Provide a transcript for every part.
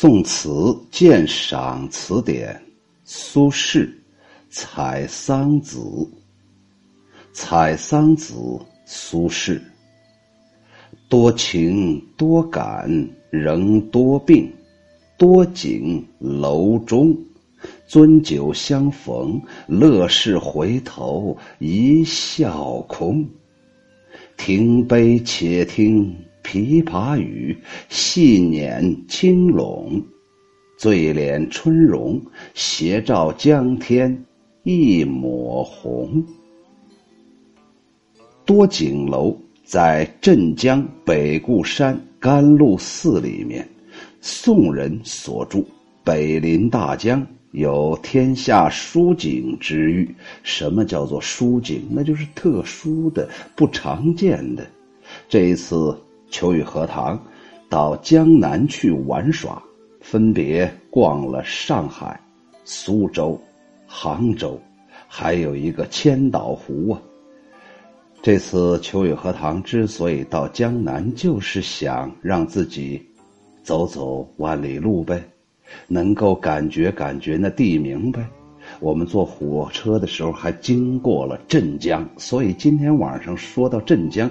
宋词鉴赏词典，苏轼《采桑子》。采桑子，苏轼。多情多感人多病，多景楼中，樽酒相逢，乐事回头一笑空。停杯且听。琵琶语，细捻轻拢，醉敛春容，斜照江天一抹红。多景楼在镇江北固山甘露寺里面，宋人所著。北临大江，有天下殊景之誉。什么叫做殊景？那就是特殊的、不常见的。这一次。秋雨荷塘到江南去玩耍，分别逛了上海、苏州、杭州，还有一个千岛湖啊。这次秋雨荷塘之所以到江南，就是想让自己走走万里路呗，能够感觉感觉那地名呗。我们坐火车的时候还经过了镇江，所以今天晚上说到镇江。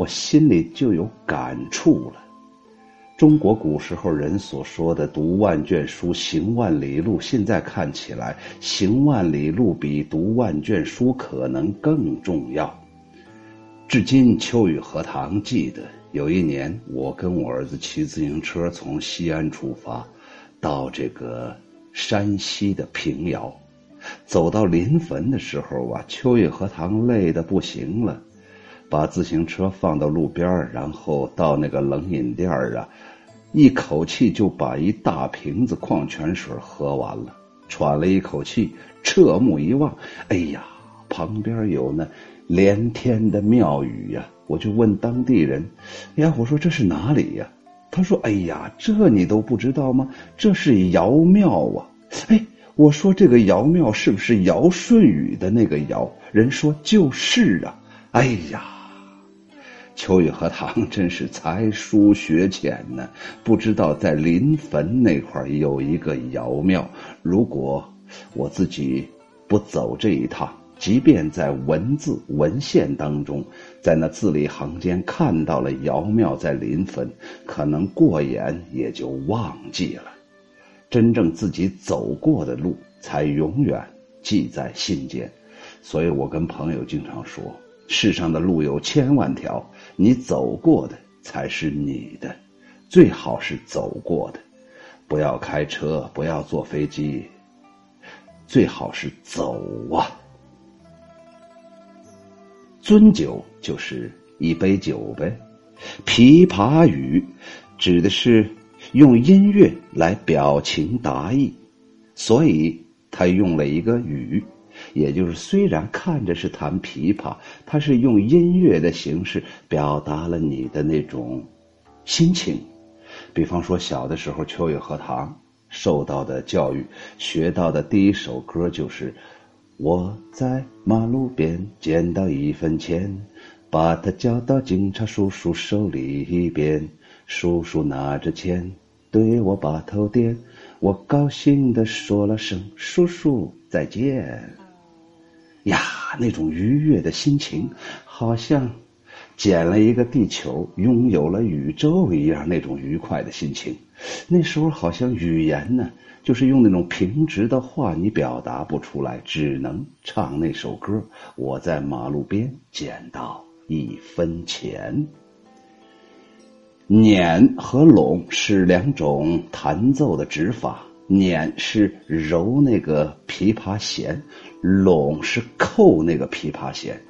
我心里就有感触了。中国古时候人所说的“读万卷书，行万里路”，现在看起来，行万里路比读万卷书可能更重要。至今，秋雨荷塘记得有一年，我跟我儿子骑自行车从西安出发，到这个山西的平遥，走到临汾的时候啊，秋雨荷塘累得不行了。把自行车放到路边然后到那个冷饮店啊，一口气就把一大瓶子矿泉水喝完了，喘了一口气，侧目一望，哎呀，旁边有那连天的庙宇呀！我就问当地人：“呀，我说这是哪里呀？”他说：“哎呀，这你都不知道吗？这是尧庙啊！”哎，我说这个尧庙是不是尧舜禹的那个尧？人说就是啊！哎呀！秋雨荷塘真是才疏学浅呢，不知道在临汾那块有一个尧庙。如果我自己不走这一趟，即便在文字文献当中，在那字里行间看到了尧庙在临汾，可能过眼也就忘记了。真正自己走过的路，才永远记在心间。所以我跟朋友经常说。世上的路有千万条，你走过的才是你的，最好是走过的，不要开车，不要坐飞机，最好是走啊。樽酒就是一杯酒呗，琵琶语指的是用音乐来表情达意，所以他用了一个语。也就是，虽然看着是弹琵琶，它是用音乐的形式表达了你的那种心情。比方说，小的时候秋雨荷塘受到的教育，学到的第一首歌就是“我在马路边捡到一分钱，把它交到警察叔叔手里边，叔叔拿着钱对我把头点，我高兴的说了声叔叔再见。”呀，那种愉悦的心情，好像捡了一个地球，拥有了宇宙一样，那种愉快的心情。那时候好像语言呢，就是用那种平直的话，你表达不出来，只能唱那首歌。我在马路边捡到一分钱。捻和拢是两种弹奏的指法。捻是揉那个琵琶弦，拢是扣那个琵琶弦。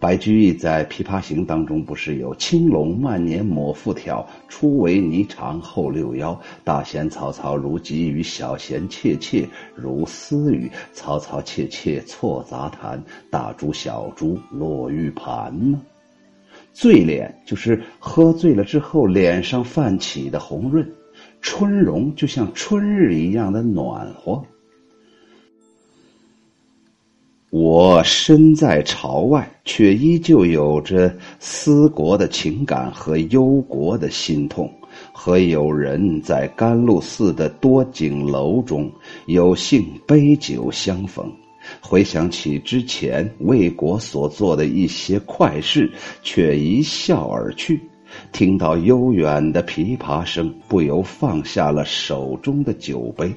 白居易在《琵琶行》当中不是有“青龙万年抹复挑，初为霓裳后六幺。大弦嘈嘈如急雨，小弦切切如私语。嘈嘈切切错杂弹，大珠小珠落玉盘”呢？醉脸就是喝醉了之后脸上泛起的红润。春容就像春日一样的暖和。我身在朝外，却依旧有着思国的情感和忧国的心痛。和友人在甘露寺的多景楼中有幸杯酒相逢，回想起之前为国所做的一些快事，却一笑而去。听到悠远的琵琶声，不由放下了手中的酒杯。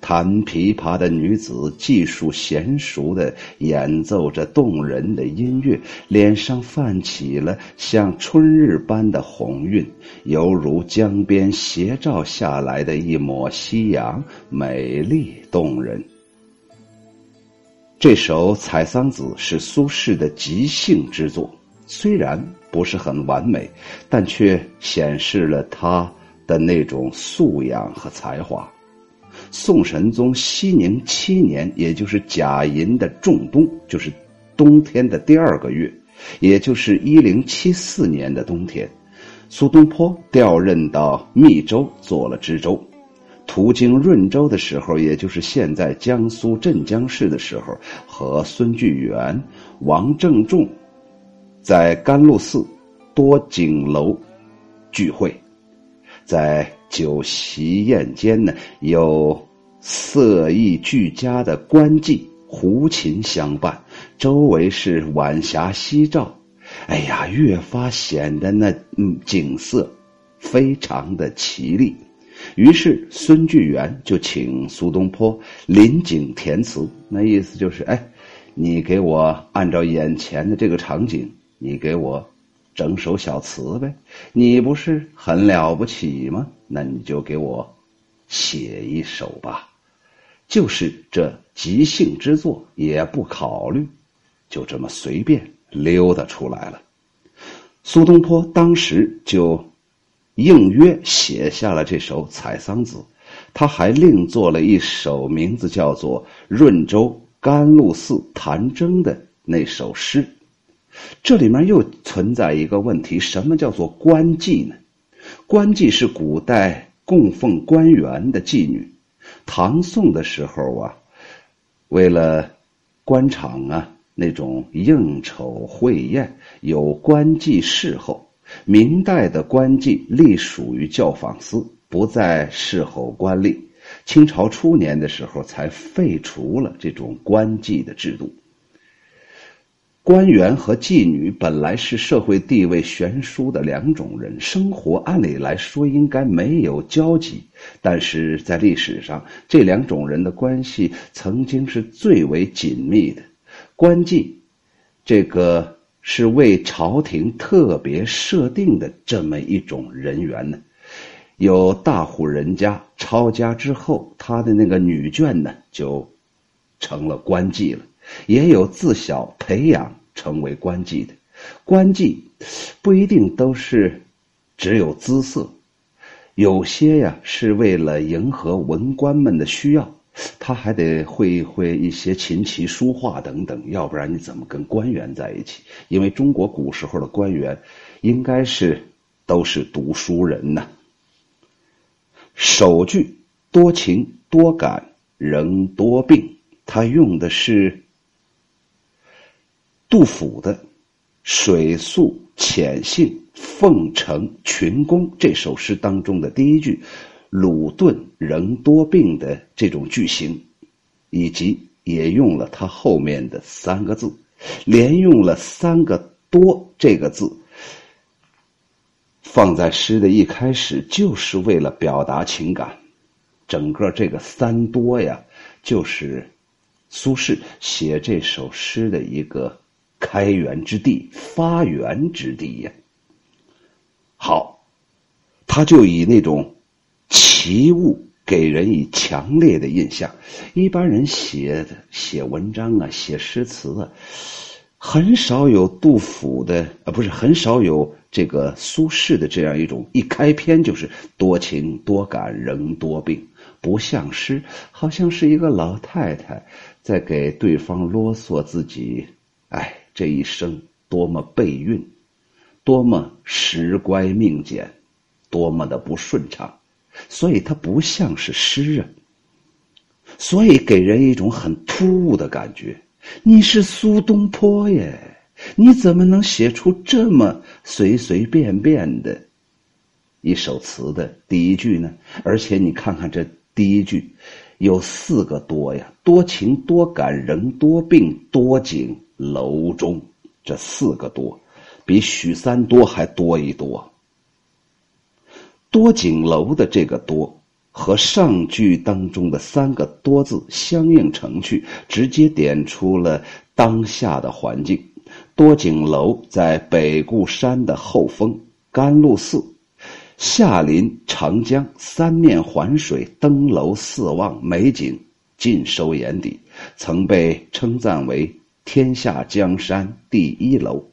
弹琵琶的女子技术娴熟的演奏着动人的音乐，脸上泛起了像春日般的红晕，犹如江边斜照下来的一抹夕阳，美丽动人。这首《采桑子》是苏轼的即兴之作，虽然不是很完美，但却显示了他的那种素养和才华。宋神宗熙宁七年，也就是甲寅的仲冬，就是冬天的第二个月，也就是一零七四年的冬天，苏东坡调任到密州做了知州。途经润州的时候，也就是现在江苏镇江市的时候，和孙巨源、王正仲在甘露寺多景楼聚会，在。酒席宴间呢，有色艺俱佳的官妓胡琴相伴，周围是晚霞夕照，哎呀，越发显得那嗯景色非常的奇丽。于是孙巨源就请苏东坡临景填词，那意思就是，哎，你给我按照眼前的这个场景，你给我。整首小词呗，你不是很了不起吗？那你就给我写一首吧，就是这即兴之作，也不考虑，就这么随便溜达出来了。苏东坡当时就应约写下了这首《采桑子》，他还另作了一首名字叫做《润州甘露寺弹筝》的那首诗。这里面又存在一个问题：什么叫做官妓呢？官妓是古代供奉官员的妓女。唐宋的时候啊，为了官场啊那种应酬会宴，有官妓侍候。明代的官妓隶属于教坊司，不再侍候官吏。清朝初年的时候，才废除了这种官妓的制度。官员和妓女本来是社会地位悬殊的两种人，生活按理来说应该没有交集，但是在历史上，这两种人的关系曾经是最为紧密的。官妓，这个是为朝廷特别设定的这么一种人员呢。有大户人家抄家之后，他的那个女眷呢，就成了官妓了。也有自小培养成为官妓的，官妓不一定都是只有姿色，有些呀是为了迎合文官们的需要，他还得会会一些琴棋书画等等，要不然你怎么跟官员在一起？因为中国古时候的官员应该是都是读书人呐。首句多情多感人多病，他用的是。杜甫的“水宿浅信奉承群公”这首诗当中的第一句“鲁钝仍多病”的这种句型，以及也用了他后面的三个字，连用了三个“多”这个字，放在诗的一开始，就是为了表达情感。整个这个“三多”呀，就是苏轼写这首诗的一个。开源之地，发源之地呀。好，他就以那种奇物给人以强烈的印象。一般人写写文章啊，写诗词啊，很少有杜甫的啊，不是很少有这个苏轼的这样一种一开篇就是多情多感人多病，不像诗，好像是一个老太太在给对方啰嗦自己，哎。这一生多么背运，多么时乖命简，多么的不顺畅，所以它不像是诗啊，所以给人一种很突兀的感觉。你是苏东坡耶，你怎么能写出这么随随便便的一首词的第一句呢？而且你看看这第一句，有四个多呀：多情多感人多病，多景楼中。这四个多，比许三多还多一多。多景楼的这个多。和上句当中的三个多字相映成趣，直接点出了当下的环境。多景楼在北固山的后峰，甘露寺，下临长江，三面环水，登楼四望，美景尽收眼底，曾被称赞为天下江山第一楼。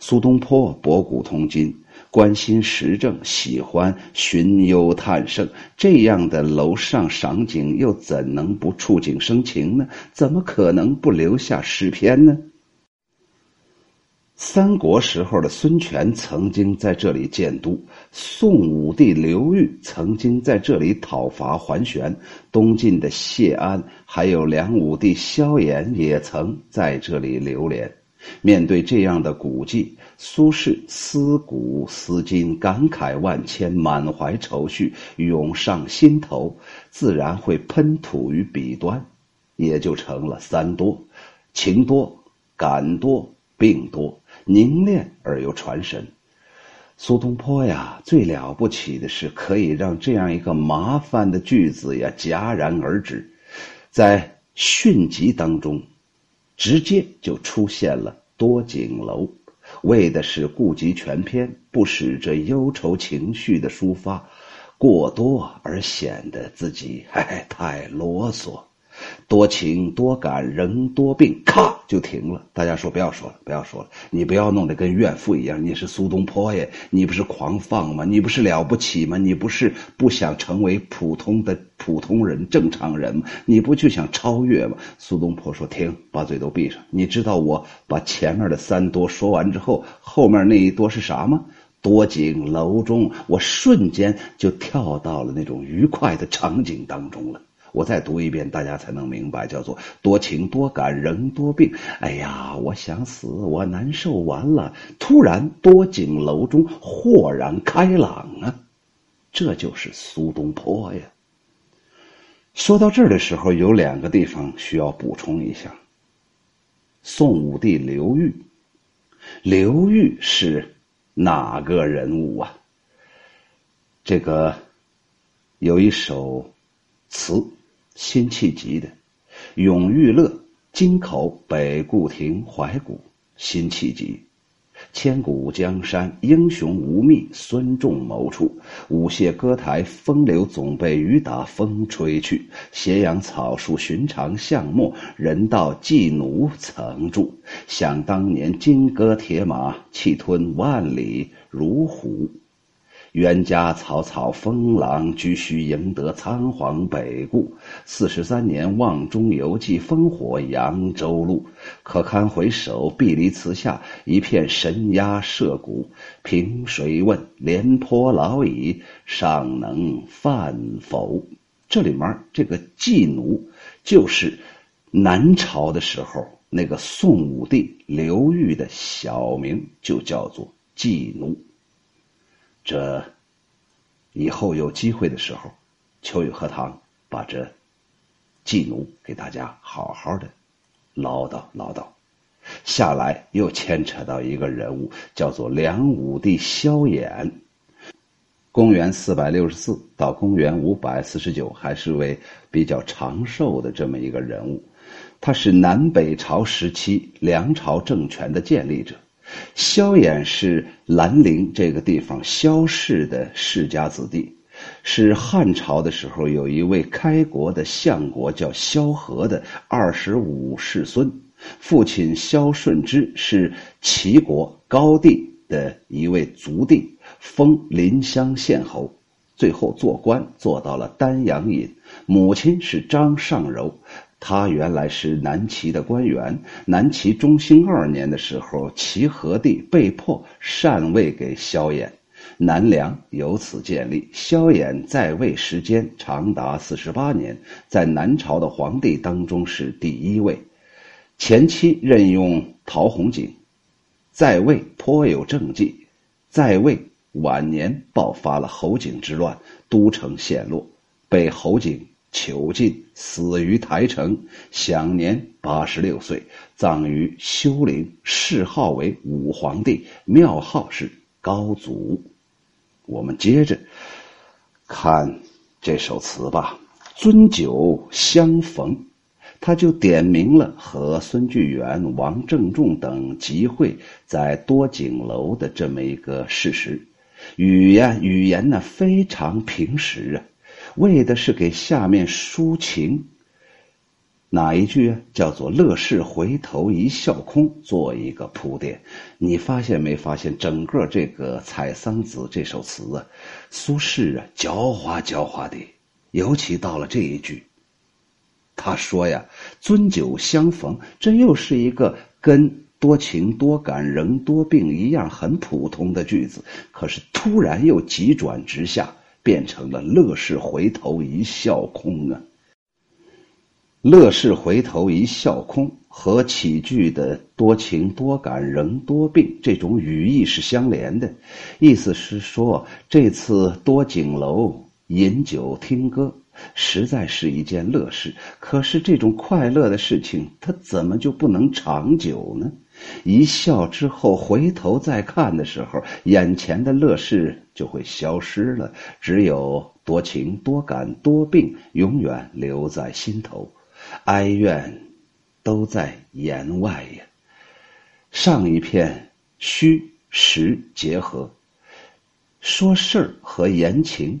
苏东坡博古通今。关心时政，喜欢寻幽探胜，这样的楼上赏景，又怎能不触景生情呢？怎么可能不留下诗篇呢？三国时候的孙权曾经在这里建都，宋武帝刘裕曾经在这里讨伐桓玄，东晋的谢安还有梁武帝萧衍也曾在这里流连。面对这样的古迹，苏轼思古思今，感慨万千，满怀愁绪涌上心头，自然会喷吐于笔端，也就成了三多：情多、感多、病多，凝练而又传神。苏东坡呀，最了不起的是可以让这样一个麻烦的句子呀戛然而止，在迅疾当中。直接就出现了多景楼，为的是顾及全篇，不使这忧愁情绪的抒发过多而显得自己哎太啰嗦。多情多感人多病，咔就停了。大家说不要说了，不要说了，你不要弄得跟怨妇一样。你是苏东坡耶，你不是狂放吗？你不是了不起吗？你不是不想成为普通的普通人、正常人吗？你不就想超越吗？苏东坡说：“停，把嘴都闭上。”你知道我把前面的三多说完之后，后面那一多是啥吗？多景楼中，我瞬间就跳到了那种愉快的场景当中了。我再读一遍，大家才能明白，叫做多情多感人多病。哎呀，我想死，我难受完了。突然多景楼中豁然开朗啊，这就是苏东坡呀。说到这儿的时候，有两个地方需要补充一下。宋武帝刘裕，刘裕是哪个人物啊？这个有一首词。辛弃疾的《永遇乐》，京口北固亭怀古。辛弃疾，千古江山英雄无觅孙仲谋处，舞榭歌台风流总被雨打风吹去。斜阳草树寻常巷陌，人道寄奴曾住。想当年金戈铁马，气吞万里如虎。冤家草草封狼居，须赢得仓皇北顾。四十三年望中犹记烽火扬州路。可堪回首，碧离词下，一片神鸦社鼓。凭谁问，廉颇老矣，尚能饭否？这里面这个妓奴，就是南朝的时候那个宋武帝刘裕的小名，就叫做妓奴。这以后有机会的时候，秋雨荷塘把这妓奴给大家好好的唠叨唠叨。下来又牵扯到一个人物，叫做梁武帝萧衍。公元四百六十四到公元五百四十九，还是位比较长寿的这么一个人物。他是南北朝时期梁朝政权的建立者。萧衍是兰陵这个地方萧氏的世家子弟，是汉朝的时候有一位开国的相国叫萧何的二十五世孙，父亲萧顺之是齐国高帝的一位族弟，封临湘县侯，最后做官做到了丹阳尹，母亲是张尚柔。他原来是南齐的官员。南齐中兴二年的时候，齐和帝被迫禅位给萧衍，南梁由此建立。萧衍在位时间长达四十八年，在南朝的皇帝当中是第一位。前期任用陶弘景，在位颇有政绩，在位晚年爆发了侯景之乱，都城陷落，被侯景囚禁，死于台城，享年八十六岁，葬于修陵，谥号为武皇帝，庙号是高祖。我们接着看这首词吧，《樽酒相逢》，他就点明了和孙巨源、王正仲等集会在多景楼的这么一个事实。语言语言呢非常平实啊，为的是给下面抒情。哪一句啊？叫做“乐事回头一笑空”做一个铺垫。你发现没发现，整个这个《采桑子》这首词啊，苏轼啊狡猾狡猾的，尤其到了这一句，他说呀：“樽酒相逢”，这又是一个跟“多情多感人多病”一样很普通的句子，可是突然又急转直下，变成了“乐事回头一笑空”啊。乐事回头一笑空和起句的多情多感人多病这种语义是相连的，意思是说这次多景楼饮酒听歌实在是一件乐事，可是这种快乐的事情它怎么就不能长久呢？一笑之后回头再看的时候，眼前的乐事就会消失了，只有多情多感多病永远留在心头。哀怨都在言外呀。上一片虚实结合，说事儿和言情，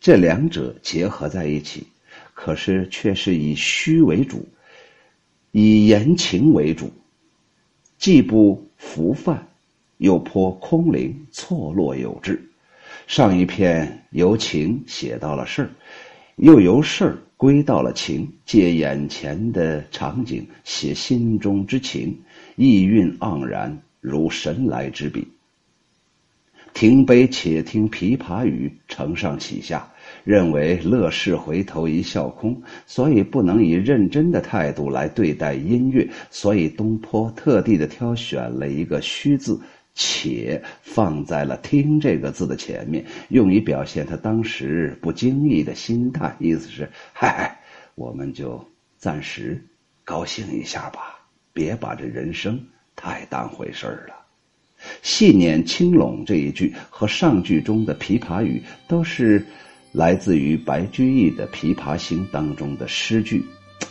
这两者结合在一起，可是却是以虚为主，以言情为主，既不浮泛，又颇空灵，错落有致。上一篇由情写到了事儿，又由事儿。归到了情，借眼前的场景写心中之情，意韵盎然，如神来之笔。停杯且听琵琶语，承上启下，认为乐事回头一笑空，所以不能以认真的态度来对待音乐，所以东坡特地的挑选了一个虚字。且放在了“听”这个字的前面，用以表现他当时不经意的心态。意思是：嗨，我们就暂时高兴一下吧，别把这人生太当回事儿了。细捻青拢这一句和上句中的琵琶语，都是来自于白居易的《琵琶行》当中的诗句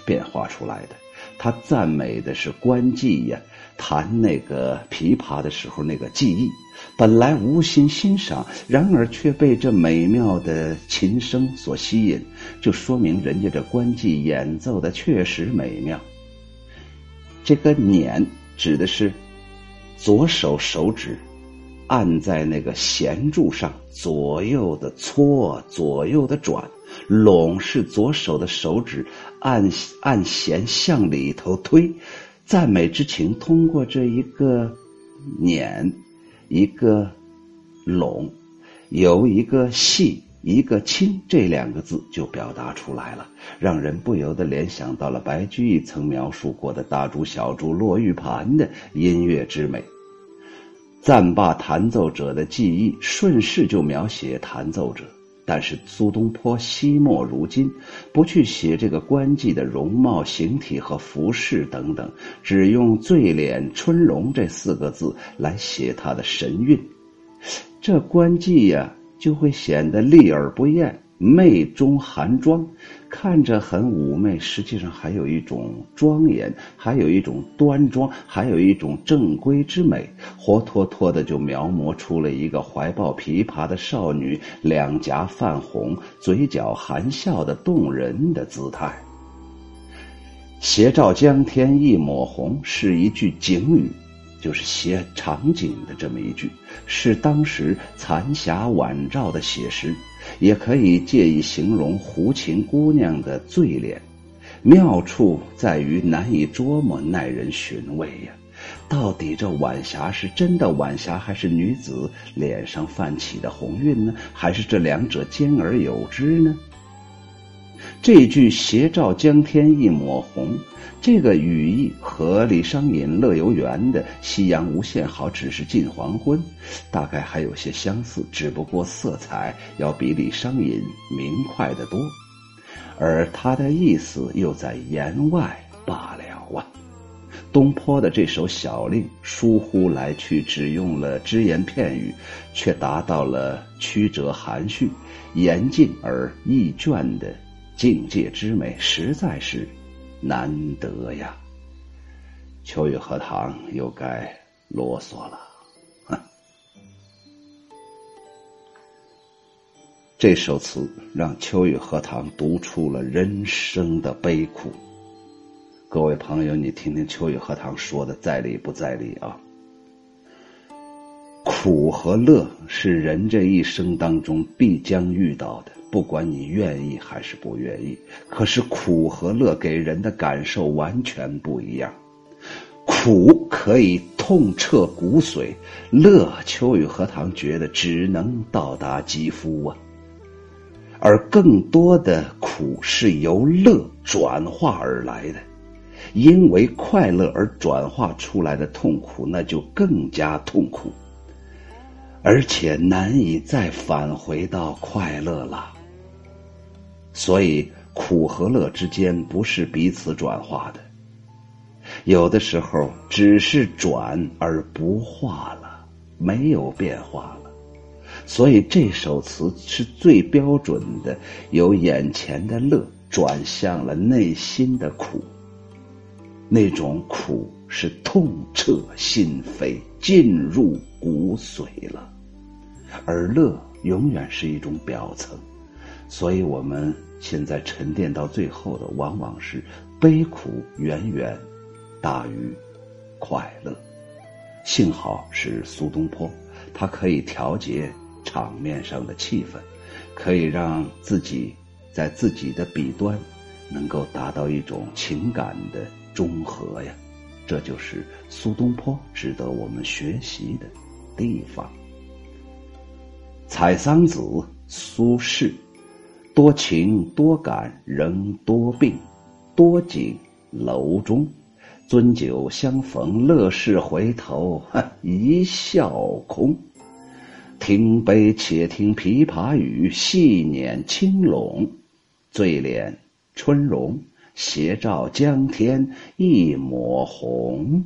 变化出来的。他赞美的是关妓呀。弹那个琵琶的时候，那个技艺，本来无心欣赏，然而却被这美妙的琴声所吸引，就说明人家这关妓演奏的确实美妙。这个捻指的是左手手指按在那个弦柱上，左右的搓，左右的转；拢是左手的手指按按弦向里头推。赞美之情通过这一个捻，一个拢，由一个细一个轻这两个字就表达出来了，让人不由得联想到了白居易曾描述过的大珠小珠落玉盘的音乐之美。赞罢弹奏者的技艺，顺势就描写弹奏者。但是苏东坡惜墨如金，不去写这个官妓的容貌、形体和服饰等等，只用“醉脸春容”这四个字来写他的神韵。这官妓呀，就会显得丽而不艳。媚中含妆，看着很妩媚，实际上还有一种庄严，还有一种端庄，还有一种正规之美，活脱脱的就描摹出了一个怀抱琵琶的少女，两颊泛红，嘴角含笑的动人的姿态。斜照江天一抹红，是一句景语。就是写场景的这么一句，是当时残霞晚照的写实，也可以借以形容胡琴姑娘的醉脸。妙处在于难以捉摸，耐人寻味呀。到底这晚霞是真的晚霞，还是女子脸上泛起的红晕呢？还是这两者兼而有之呢？这句“斜照江天一抹红”，这个语意和李商隐乐游原的“夕阳无限好，只是近黄昏”大概还有些相似，只不过色彩要比李商隐明快得多，而他的意思又在言外罢了啊。东坡的这首小令，疏忽来去，只用了只言片语，却达到了曲折含蓄、严静而意倦的境界之美，实在是难得呀。秋雨荷塘又该啰嗦了，哼。这首词让秋雨荷塘读出了人生的悲苦。各位朋友，你听听秋雨荷塘说的在理不在理啊？苦和乐是人这一生当中必将遇到的，不管你愿意还是不愿意。可是苦和乐给人的感受完全不一样，苦可以痛彻骨髓，乐秋雨荷塘觉得只能到达肌肤啊。而更多的苦是由乐转化而来的。因为快乐而转化出来的痛苦，那就更加痛苦，而且难以再返回到快乐了。所以，苦和乐之间不是彼此转化的，有的时候只是转而不化了，没有变化了。所以，这首词是最标准的，由眼前的乐转向了内心的苦。那种苦是痛彻心扉、进入骨髓了，而乐永远是一种表层，所以我们现在沉淀到最后的，往往是悲苦远远大于快乐。幸好是苏东坡，他可以调节场面上的气氛，可以让自己在自己的笔端能够达到一种情感的。中和呀，这就是苏东坡值得我们学习的地方。《采桑子》苏轼，多情多感人多病，多景楼中，樽酒相逢乐事回头，一笑空。听悲且听琵琶语，细捻轻拢，醉敛春容。斜照江天一抹红。